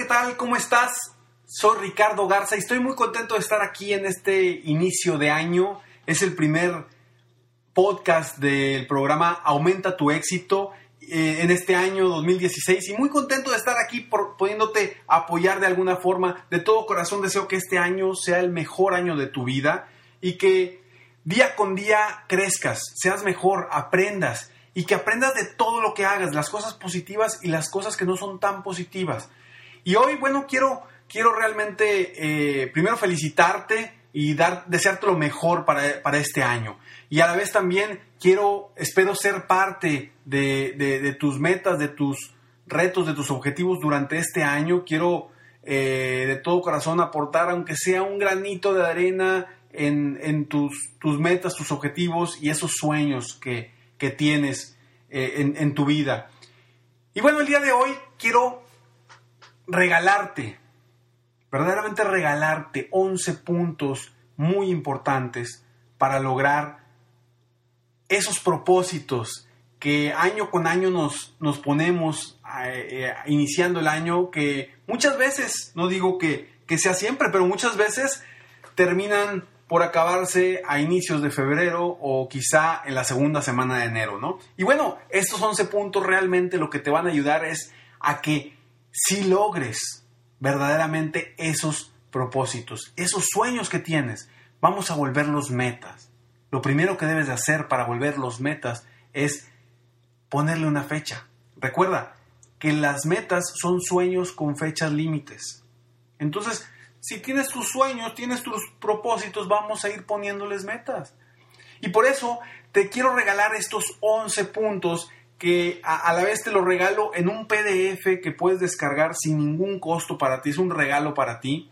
¿Qué tal? ¿Cómo estás? Soy Ricardo Garza y estoy muy contento de estar aquí en este inicio de año. Es el primer podcast del programa Aumenta tu éxito eh, en este año 2016 y muy contento de estar aquí por, pudiéndote apoyar de alguna forma. De todo corazón deseo que este año sea el mejor año de tu vida y que día con día crezcas, seas mejor, aprendas y que aprendas de todo lo que hagas, las cosas positivas y las cosas que no son tan positivas. Y hoy, bueno, quiero, quiero realmente eh, primero felicitarte y dar, desearte lo mejor para, para, este año. Y a la vez también quiero, espero ser parte de, de, tus metas, de tus retos, de tus objetivos durante este año. Quiero eh, de todo corazón aportar, aunque sea un granito de arena en, en tus, tus, metas, tus objetivos y esos sueños que, que tienes eh, en, en tu vida. Y bueno, el día de hoy quiero regalarte, verdaderamente regalarte 11 puntos muy importantes para lograr esos propósitos que año con año nos, nos ponemos eh, eh, iniciando el año, que muchas veces, no digo que, que sea siempre, pero muchas veces terminan por acabarse a inicios de febrero o quizá en la segunda semana de enero, ¿no? Y bueno, estos 11 puntos realmente lo que te van a ayudar es a que si logres verdaderamente esos propósitos, esos sueños que tienes, vamos a volverlos metas. Lo primero que debes de hacer para volverlos metas es ponerle una fecha. Recuerda que las metas son sueños con fechas límites. Entonces, si tienes tus sueños, tienes tus propósitos, vamos a ir poniéndoles metas. Y por eso te quiero regalar estos 11 puntos que a, la vez te lo regalo en un PDF que puedes descargar sin ningún costo para ti, es un regalo para ti.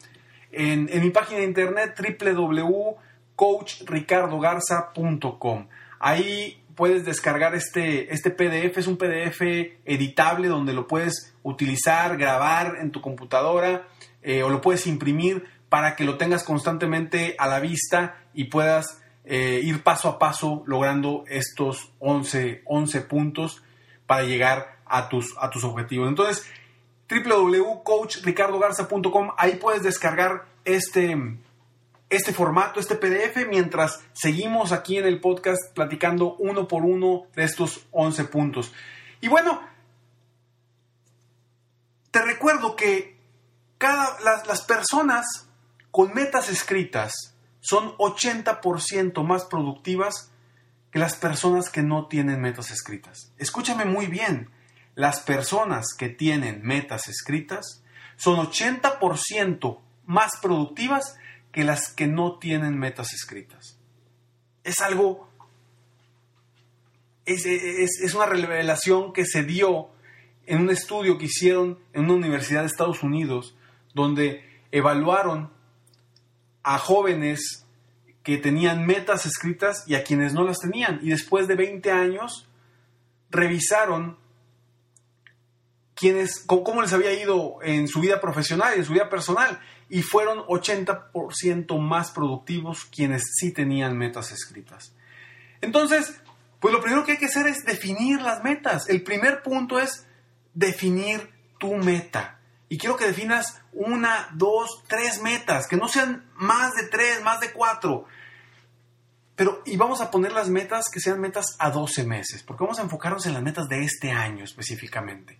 En, mi página de internet www.coachricardogarza.com. Ahí puedes descargar este, este PDF, es un PDF editable donde lo puedes utilizar, grabar en tu computadora eh, o lo puedes imprimir para que lo tengas constantemente a la vista y puedas eh, ir paso a paso logrando estos 11, 11 puntos para llegar a tus, a tus objetivos. Entonces, www.coachricardogarza.com, ahí puedes descargar este, este formato, este PDF, mientras seguimos aquí en el podcast platicando uno por uno de estos 11 puntos. Y bueno, te recuerdo que cada, las, las personas con metas escritas son 80% más productivas que las personas que no tienen metas escritas. Escúchame muy bien, las personas que tienen metas escritas son 80% más productivas que las que no tienen metas escritas. Es algo, es, es, una revelación que se dio en un estudio que hicieron en una universidad de Estados Unidos, donde evaluaron a jóvenes que tenían metas escritas y a quienes no las tenían. Y después de 20 años, revisaron quiénes, cómo les había ido en su vida profesional y en su vida personal. Y fueron 80% más productivos quienes sí tenían metas escritas. Entonces, pues lo primero que hay que hacer es definir las metas. El primer punto es definir tu meta. Y quiero que definas una, dos, tres metas, que no sean más de tres, más de cuatro. Pero, y vamos a poner las metas que sean metas a 12 meses, porque vamos a enfocarnos en las metas de este año específicamente.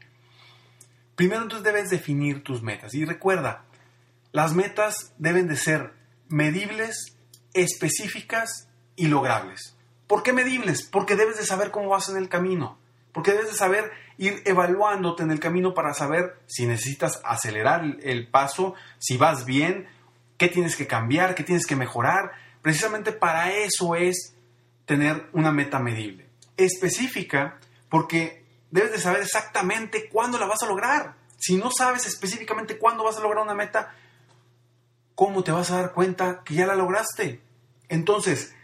Primero entonces debes definir tus metas. Y recuerda, las metas deben de ser medibles, específicas y logrables. ¿Por qué medibles? Porque debes de saber cómo vas en el camino. Porque debes de saber ir evaluándote en el camino para saber si necesitas acelerar el paso, si vas bien, qué tienes que cambiar, qué tienes que mejorar. Precisamente para eso es tener una meta medible. Específica porque debes de saber exactamente cuándo la vas a lograr. Si no sabes específicamente cuándo vas a lograr una meta, ¿cómo te vas a dar cuenta que ya la lograste? Entonces,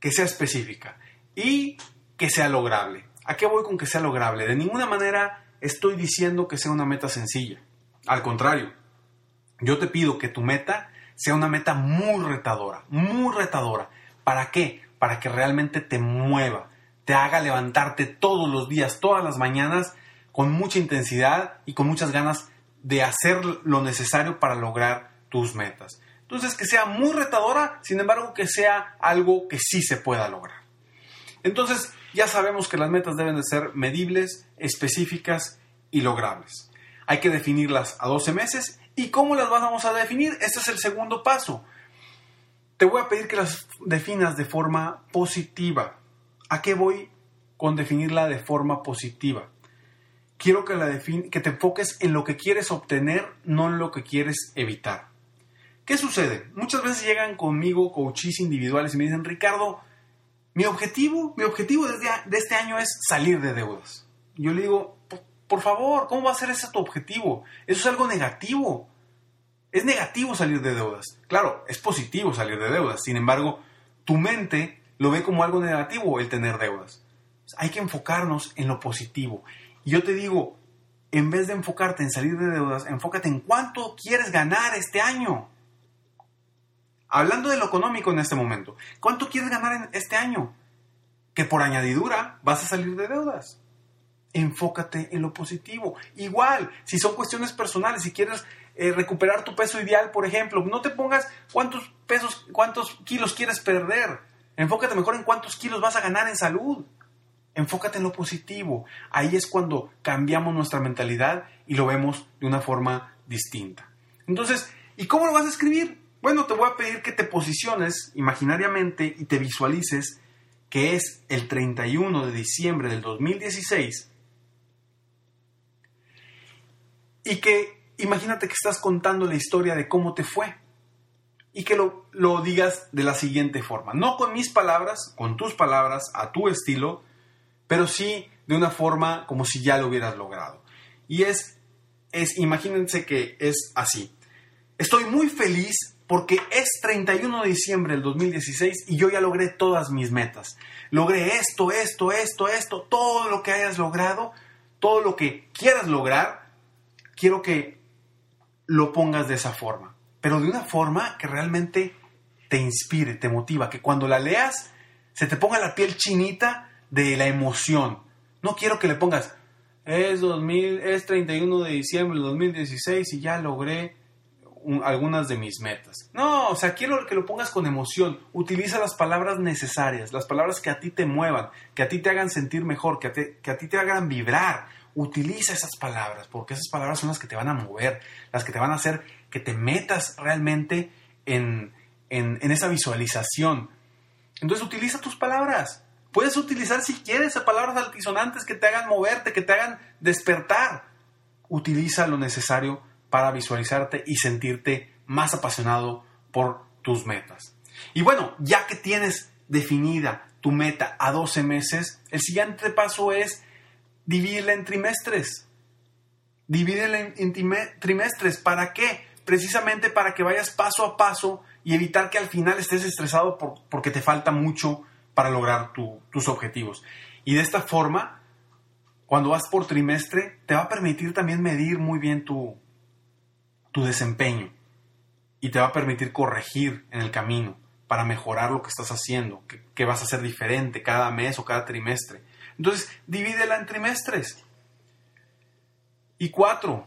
que sea específica y que sea lograble. ¿A qué voy con que sea lograble? De ninguna manera estoy diciendo que sea una meta sencilla. Al contrario, yo te pido que tu meta sea una meta muy retadora, muy retadora. ¿Para qué? Para que realmente te mueva, te haga levantarte todos los días, todas las mañanas, con mucha intensidad y con muchas ganas de hacer lo necesario para lograr tus metas. Entonces, que sea muy retadora, sin embargo, que sea algo que sí se pueda lograr. Entonces, ya sabemos que las metas deben de ser medibles, específicas y logrables. Hay que definirlas a 12 meses. ¿Y cómo las vamos a definir? Este es el segundo paso. Te voy a pedir que las definas de forma positiva. ¿A qué voy con definirla de forma positiva? Quiero que, la que te enfoques en lo que quieres obtener, no en lo que quieres evitar. ¿Qué sucede? Muchas veces llegan conmigo coaches individuales y me dicen, Ricardo, mi objetivo, mi objetivo de este año es salir de deudas. Yo le digo, por favor, ¿cómo va a ser ese tu objetivo? Eso es algo negativo. Es negativo salir de deudas. Claro, es positivo salir de deudas. Sin embargo, tu mente lo ve como algo negativo el tener deudas. Hay que enfocarnos en lo positivo. Y yo te digo, en vez de enfocarte en salir de deudas, enfócate en cuánto quieres ganar este año. Hablando de lo económico en este momento, ¿cuánto quieres ganar en este año? Que por añadidura vas a salir de deudas. Enfócate en lo positivo. Igual, si son cuestiones personales, si quieres eh, recuperar tu peso ideal, por ejemplo, no te pongas cuántos pesos, cuántos kilos quieres perder Enfócate mejor en cuántos kilos vas a ganar en salud. Enfócate en lo positivo. Ahí es cuando cambiamos nuestra mentalidad y lo vemos de una forma distinta. Entonces, ¿y cómo lo vas a escribir? Bueno, te voy a pedir que te posiciones imaginariamente y te visualices que es el 31 de diciembre del 2016 y que imagínate que estás contando la historia de cómo te fue y que lo, lo, digas de la siguiente forma. No con mis palabras, con tus palabras, a tu estilo, pero sí de una forma como si ya lo hubieras logrado. Y es, es imagínense que es así. Estoy muy feliz porque es 31 de diciembre del 2016 y yo ya logré todas mis metas. Logré esto, esto, esto, esto, todo lo que hayas logrado, todo lo que quieras lograr, quiero que lo pongas de esa forma pero de una forma que realmente te inspire, te motiva, que cuando la leas se te ponga la piel chinita de la emoción. No quiero que le pongas, es, 2000, es 31 de diciembre del 2016 y ya logré algunas de mis metas. No, o sea, quiero que lo pongas con emoción. Utiliza las palabras necesarias, las palabras que a ti te muevan, que a ti te hagan sentir mejor, que a, que a ti te hagan vibrar. Utiliza esas palabras, porque esas palabras son las que te van a mover, las que te van a hacer que te metas realmente en, esa visualización. Entonces utiliza tus palabras. Puedes utilizar si quieres palabras altisonantes que te hagan moverte, que te hagan despertar. Utiliza lo necesario para visualizarte y sentirte más apasionado por tus metas. Y bueno, ya que tienes definida tu meta a 12 meses, el siguiente paso es dividirla en trimestres. Divídela en, trimestres. ¿Para qué? Precisamente para que vayas paso a paso y evitar que al final estés estresado porque te falta mucho para lograr tus objetivos. Y de esta forma, cuando vas por trimestre, te va a permitir también medir muy bien tu, tu desempeño y te va a permitir corregir en el camino para mejorar lo que estás haciendo, que, vas a hacer diferente cada mes o cada trimestre. Entonces, divídela en trimestres. Y cuatro,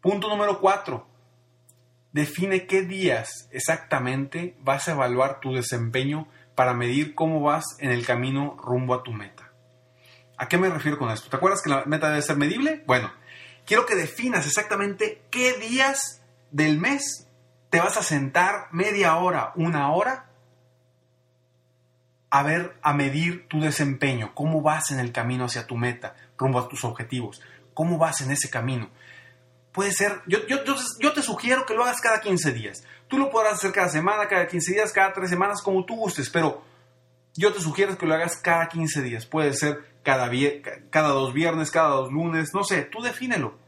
Punto número 4. Define qué días exactamente vas a evaluar tu desempeño para medir cómo vas en el camino rumbo a tu meta. ¿A qué me refiero con esto? ¿Te acuerdas que la meta debe ser medible? Bueno, quiero que definas exactamente qué días del mes te vas a sentar media hora, una hora a ver, a medir tu desempeño, cómo vas en el camino hacia tu meta, rumbo a tus objetivos, cómo vas en ese camino. Puede ser, yo, te sugiero que lo hagas cada 15 días. Tú lo podrás hacer cada semana, cada 15 días, cada 3 semanas, como tú gustes, pero yo te sugiero que lo hagas cada 15 días. Puede ser cada, cada dos viernes, cada dos lunes, no sé, tú defínelo.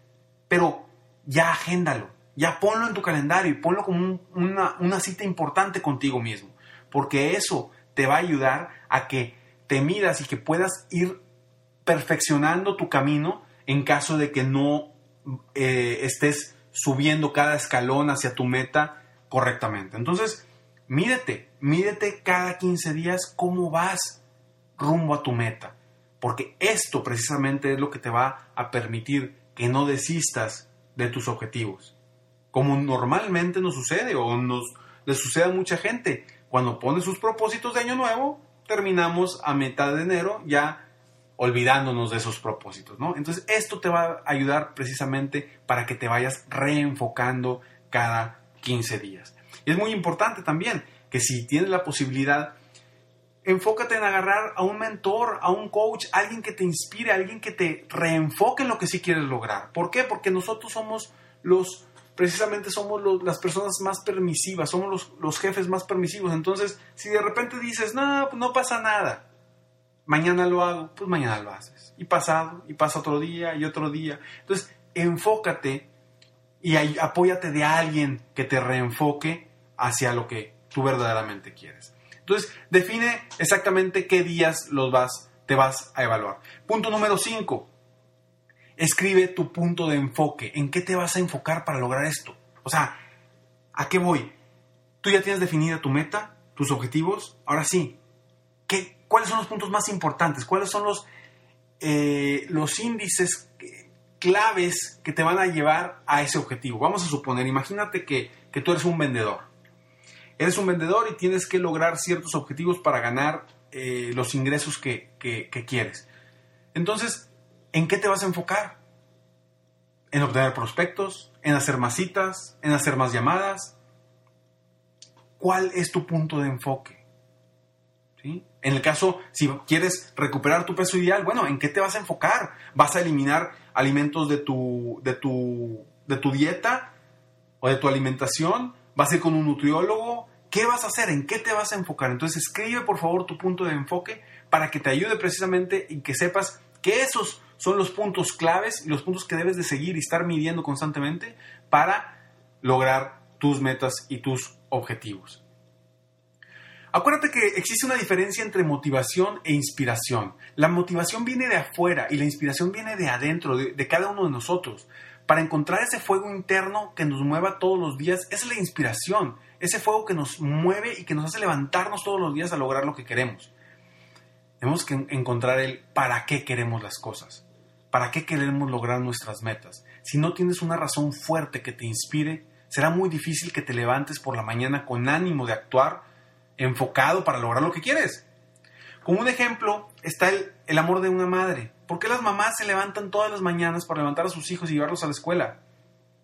Pero ya agéndalo, ya ponlo en tu calendario y ponlo como una, cita importante contigo mismo. Porque eso te va a ayudar a que te midas y que puedas ir perfeccionando tu camino en caso de que no eh, estés subiendo cada escalón hacia tu meta correctamente. Entonces, mídete, mídete cada 15 días cómo vas rumbo a tu meta, porque esto precisamente es lo que te va a permitir que no desistas de tus objetivos, como normalmente nos sucede o nos le sucede a mucha gente cuando pone sus propósitos de año nuevo, terminamos a mitad de enero ya olvidándonos de esos propósitos, ¿no? Entonces, esto te va a ayudar precisamente para que te vayas reenfocando cada 15 días. Y es muy importante también que si tienes la posibilidad, enfócate en agarrar a un mentor, a un coach, alguien que te inspire, alguien que te reenfoque en lo que sí quieres lograr. ¿Por qué? Porque nosotros somos los precisamente somos las personas más permisivas, somos los, jefes más permisivos. Entonces, si de repente dices, no, no pasa nada, mañana lo hago, pues mañana lo haces. Y pasado, y pasa otro día, y otro día. Entonces, enfócate y apóyate de alguien que te reenfoque hacia lo que tú verdaderamente quieres. Entonces, define exactamente qué días los vas, te vas a evaluar. Punto número 5 escribe tu punto de enfoque. ¿En qué te vas a enfocar para lograr esto? O sea, ¿a qué voy? Tú ya tienes definida tu meta, tus objetivos. Ahora sí, ¿qué, ¿cuáles son los puntos más importantes? ¿Cuáles son los, eh, los índices claves que te van a llevar a ese objetivo? Vamos a suponer, imagínate que, tú eres un vendedor. Eres un vendedor y tienes que lograr ciertos objetivos para ganar eh, los ingresos que, que quieres. Entonces, ¿en qué te vas a enfocar? ¿En obtener prospectos? ¿En hacer más citas? ¿En hacer más llamadas? ¿Cuál es tu punto de enfoque? ¿Sí? En el caso, si quieres recuperar tu peso ideal, bueno, ¿en qué te vas a enfocar? ¿Vas a eliminar alimentos de tu, de tu, de tu dieta o de tu alimentación? ¿Vas a ir con un nutriólogo? ¿Qué vas a hacer? ¿En qué te vas a enfocar? Entonces escribe por favor tu punto de enfoque para que te ayude precisamente y que sepas que esos son los puntos claves y los puntos que debes de seguir y estar midiendo constantemente para lograr tus metas y tus objetivos. Acuérdate que existe una diferencia entre motivación e inspiración. La motivación viene de afuera y la inspiración viene de adentro, de, cada uno de nosotros. Para encontrar ese fuego interno que nos mueva todos los días, es la inspiración, ese fuego que nos mueve y que nos hace levantarnos todos los días a lograr lo que queremos. Tenemos que encontrar el para qué queremos las cosas. ¿Para qué queremos lograr nuestras metas? Si no tienes una razón fuerte que te inspire, será muy difícil que te levantes por la mañana con ánimo de actuar enfocado para lograr lo que quieres. Como un ejemplo está el, el, amor de una madre. ¿Por qué las mamás se levantan todas las mañanas para levantar a sus hijos y llevarlos a la escuela?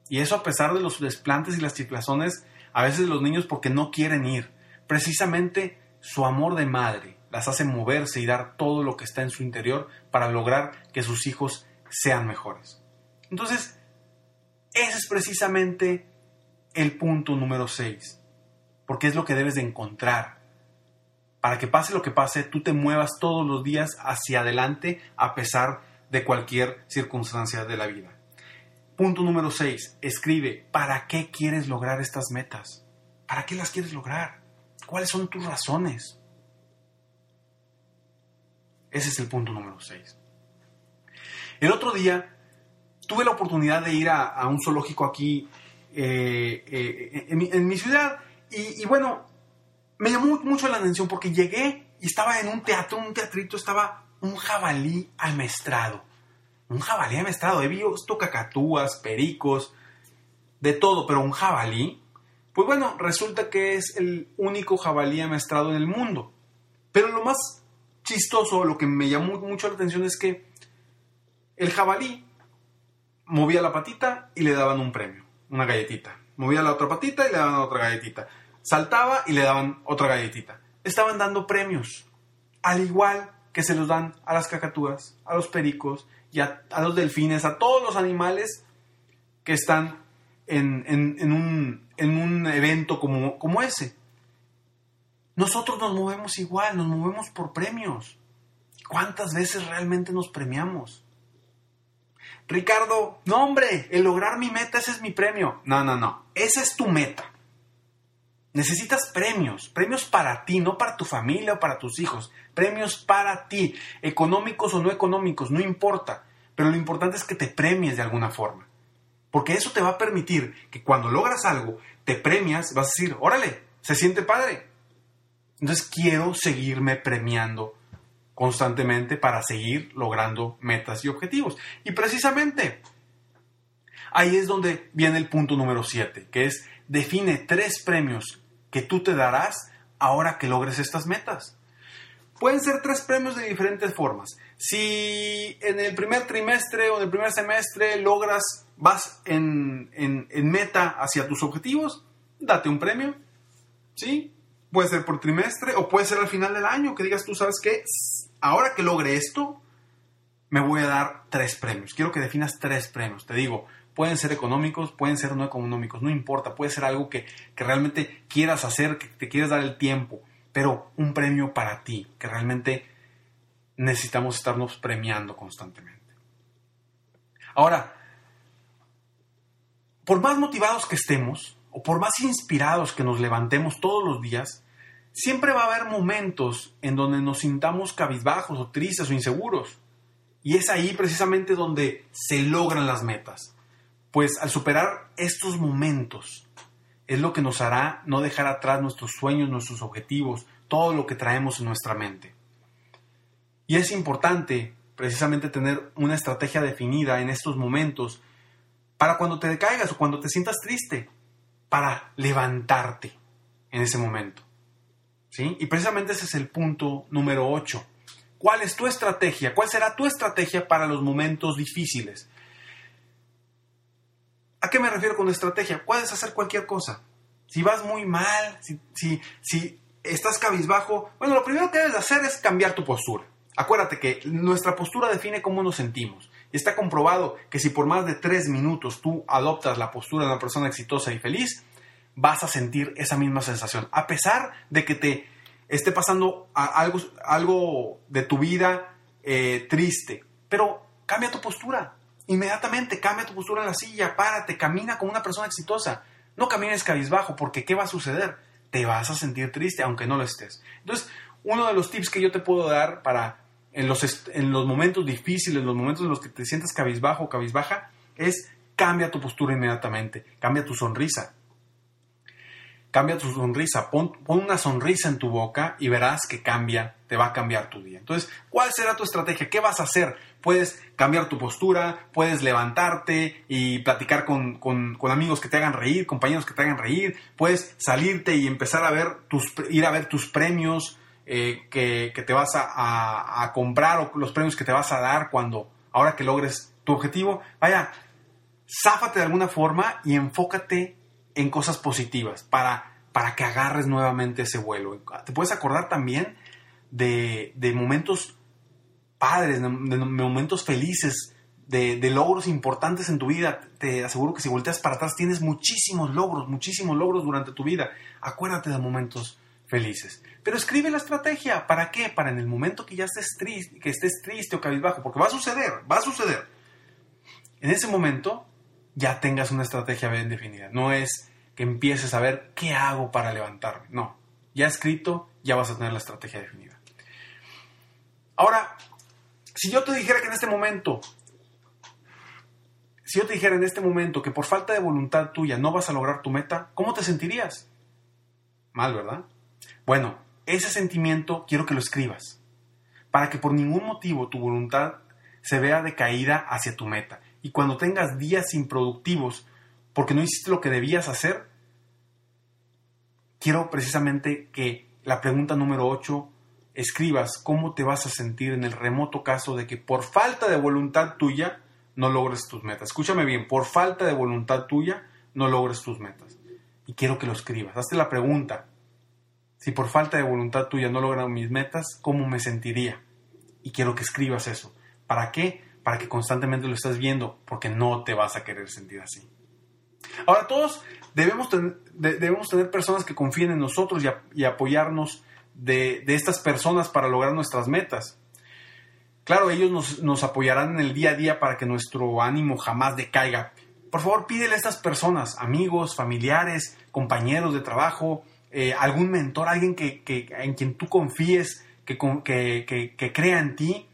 Y eso a pesar de los desplantes y las chiflazones, a veces los niños porque no quieren ir. Precisamente su amor de madre las hace moverse y dar todo lo que está en su interior para lograr que sus hijos sean mejores. Entonces, ese es precisamente el punto número 6, porque es lo que debes de encontrar. Para que pase lo que pase, tú te muevas todos los días hacia adelante a pesar de cualquier circunstancia de la vida. Punto número 6. Escribe, ¿para qué quieres lograr estas metas? ¿Para qué las quieres lograr? ¿Cuáles son tus razones? Ese es el punto número 6. El otro día tuve la oportunidad de ir a, un zoológico aquí eh, eh, en, mi, ciudad y, bueno, me llamó mucho la atención porque llegué y estaba en un teatro, un teatrito, estaba un jabalí amestrado. Un jabalí amestrado. He visto cacatúas, pericos, de todo, pero un jabalí, pues bueno, resulta que es el único jabalí amestrado en el mundo. Pero lo más chistoso, lo que me llamó mucho la atención es que el jabalí movía la patita y le daban un premio, una galletita. Movía la otra patita y le daban otra galletita. Saltaba y le daban otra galletita. Estaban dando premios, al igual que se los dan a las cacatúas, a los pericos y a, los delfines, a todos los animales que están en, un, en un, evento como, como ese. Nosotros nos movemos igual, nos movemos por premios. ¿Cuántas veces realmente nos premiamos? Ricardo, no hombre, el lograr mi meta, ese es mi premio. No, no, no, esa es tu meta. Necesitas premios, premios para ti, no para tu familia o para tus hijos, premios para ti, económicos o no económicos, no importa, pero lo importante es que te premies de alguna forma, porque eso te va a permitir que cuando logras algo, te premias, vas a decir, órale, se siente padre. Entonces quiero seguirme premiando constantemente para seguir logrando metas y objetivos. Y precisamente ahí es donde viene el punto número 7, que es define tres premios que tú te darás ahora que logres estas metas. Pueden ser tres premios de diferentes formas. Si en el primer trimestre o en el primer semestre logras, vas en, en meta hacia tus objetivos, date un premio. ¿Sí? Puede ser por trimestre o puede ser al final del año que digas tú, ¿sabes qué? ahora que logre esto, me voy a dar tres premios. Quiero que definas tres premios. Te digo, pueden ser económicos, pueden ser no económicos, no importa, puede ser algo que, realmente quieras hacer, que te quieras dar el tiempo, pero un premio para ti, que realmente necesitamos estarnos premiando constantemente. Ahora, por más motivados que estemos, o por más inspirados que nos levantemos todos los días, siempre va a haber momentos en donde nos sintamos cabizbajos o tristes o inseguros. Y es ahí precisamente donde se logran las metas. Pues al superar estos momentos es lo que nos hará no dejar atrás nuestros sueños, nuestros objetivos, todo lo que traemos en nuestra mente. Y es importante precisamente tener una estrategia definida en estos momentos para cuando te decaigas o cuando te sientas triste, para levantarte en ese momento. Y precisamente ese es el punto número 8. ¿Cuál es tu estrategia? ¿Cuál será tu estrategia para los momentos difíciles? ¿A qué me refiero con estrategia? Puedes hacer cualquier cosa. Si vas muy mal, si, si, si estás cabizbajo, bueno, lo primero que debes hacer es cambiar tu postura. Acuérdate que nuestra postura define cómo nos sentimos. Está comprobado que si por más de tres minutos tú adoptas la postura de una persona exitosa y feliz, vas a sentir esa misma sensación. A pesar de que te esté pasando algo, algo de tu vida eh, triste, pero cambia tu postura. Inmediatamente cambia tu postura en la silla, párate, camina como una persona exitosa. No camines cabizbajo, porque ¿qué va a suceder? Te vas a sentir triste, aunque no lo estés. Entonces, uno de los tips que yo te puedo dar para en los, en los momentos difíciles, en los momentos en los que te sientes cabizbajo o cabizbaja, es cambia tu postura inmediatamente, cambia tu sonrisa, cambia tu sonrisa, pon, una sonrisa en tu boca y verás que cambia, te va a cambiar tu día. Entonces, ¿cuál será tu estrategia? ¿Qué vas a hacer? Puedes cambiar tu postura, puedes levantarte y platicar con, amigos que te hagan reír, compañeros que te hagan reír, puedes salirte y empezar a ver tus, ir a ver tus premios eh, que, te vas a, a comprar o los premios que te vas a dar cuando, ahora que logres tu objetivo. Vaya, záfate de alguna forma y enfócate en cosas positivas para, para que agarres nuevamente ese vuelo. Te puedes acordar también de, momentos padres, de, momentos felices, de, logros importantes en tu vida. Te aseguro que si volteas para atrás tienes muchísimos logros, muchísimos logros durante tu vida. Acuérdate de momentos felices. Pero escribe la estrategia. ¿Para qué? Para en el momento que ya estés triste, que estés triste o cabizbajo, porque va a suceder, va a suceder. En ese momento ya tengas una estrategia bien definida. No es que empieces a ver qué hago para levantarme. No, ya escrito, ya vas a tener la estrategia definida. Ahora, si yo te dijera que en este momento, si yo te dijera en este momento que por falta de voluntad tuya no vas a lograr tu meta, ¿cómo te sentirías? Mal, ¿verdad? Bueno, ese sentimiento quiero que lo escribas, para que por ningún motivo tu voluntad se vea decaída hacia tu meta y cuando tengas días improductivos porque no hiciste lo que debías hacer, quiero precisamente que la pregunta número 8 escribas cómo te vas a sentir en el remoto caso de que por falta de voluntad tuya no logres tus metas. Escúchame bien, por falta de voluntad tuya no logres tus metas. Y quiero que lo escribas. Hazte la pregunta. Si por falta de voluntad tuya no logro mis metas, ¿cómo me sentiría? Y quiero que escribas eso. ¿Para qué? Para que constantemente lo estés viendo, porque no te vas a querer sentir así. Ahora, todos debemos, debemos tener personas que confíen en nosotros y, apoyarnos de, estas personas para lograr nuestras metas. Claro, ellos nos, nos, apoyarán en el día a día para que nuestro ánimo jamás decaiga. Por favor, pídele a estas personas, amigos, familiares, compañeros de trabajo, eh, algún mentor, alguien que, en quien tú confíes, que, que, que crea en ti,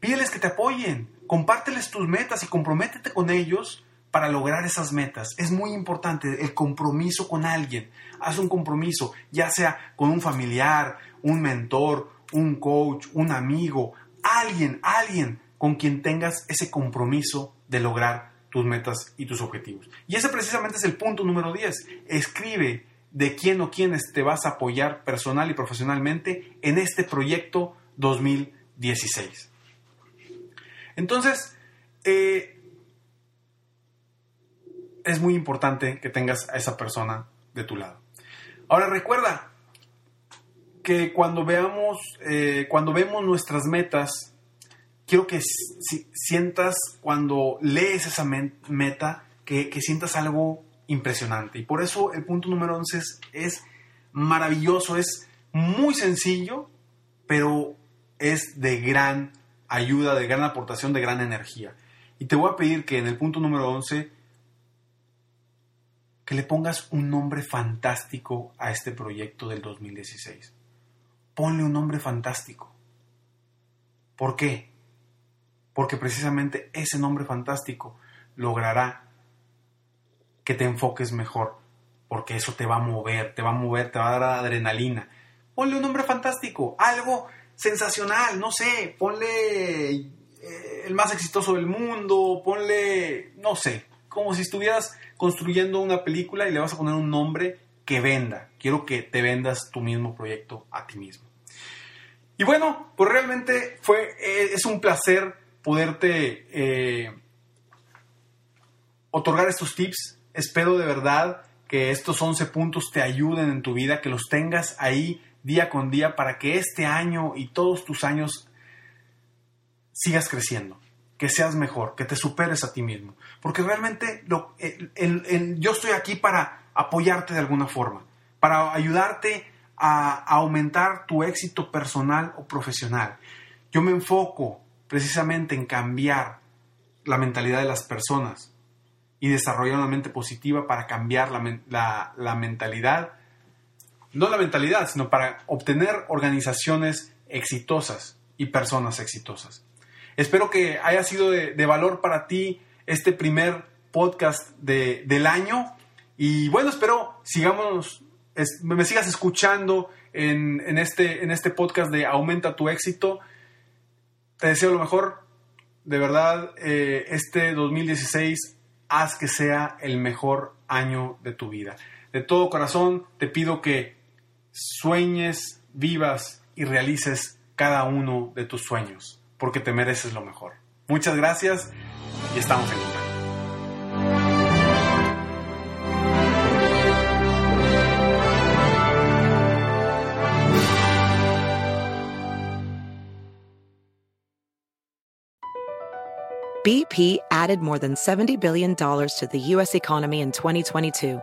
pídeles que te apoyen, compárteles tus metas y comprométete con ellos para lograr esas metas. Es muy importante el compromiso con alguien. Haz un compromiso, ya sea con un familiar, un mentor, un coach, un amigo, alguien, alguien con quien tengas ese compromiso de lograr tus metas y tus objetivos. Y ese precisamente es el punto número 10. Escribe de quién o quiénes te vas a apoyar personal y profesionalmente en este proyecto 2016. Entonces, eh, es muy importante que tengas a esa persona de tu lado. Ahora recuerda que cuando veamos, eh, cuando vemos nuestras metas, quiero que sientas cuando lees esa meta, que, sientas algo impresionante. Y por eso el punto número 11 es, maravilloso, es muy sencillo, pero es de gran ayuda, de gran aportación, de gran energía. Y te voy a pedir que en el punto número 11 que le pongas un nombre fantástico a este proyecto del 2016. Ponle un nombre fantástico. ¿Por qué? Porque precisamente ese nombre fantástico logrará que te enfoques mejor, porque eso te va a mover, te va a mover, te va a dar adrenalina. Ponle un nombre fantástico, algo sensacional, no sé, ponle eh, el más exitoso del mundo, ponle, no sé, como si estuvieras construyendo una película y le vas a poner un nombre que venda. Quiero que te vendas tu mismo proyecto a ti mismo. Y bueno, pues realmente fue, eh, es un placer poderte eh, otorgar estos tips. Espero de verdad que estos 11 puntos te ayuden en tu vida, que los tengas ahí día con día para que este año y todos tus años sigas creciendo que seas mejor, que te superes a ti mismo. Porque realmente yo estoy aquí para apoyarte de alguna forma, para ayudarte a, aumentar tu éxito personal o profesional. Yo me enfoco precisamente en cambiar la mentalidad de las personas y desarrollar una mente positiva para cambiar la, mentalidad, no la mentalidad, sino para obtener organizaciones exitosas y personas exitosas. Espero que haya sido de, valor para ti este primer podcast del año. Y bueno, espero sigamos, me sigas escuchando en, este, en este podcast de Aumenta tu éxito. Te deseo lo mejor. De verdad, eh, este 2016 haz que sea el mejor año de tu vida. De todo corazón te pido que sueñes, vivas y realices cada uno de tus sueños porque te mereces lo mejor. Muchas gracias y estamos en contacto. BP added more than $70 billion to the U.S. economy in 2022.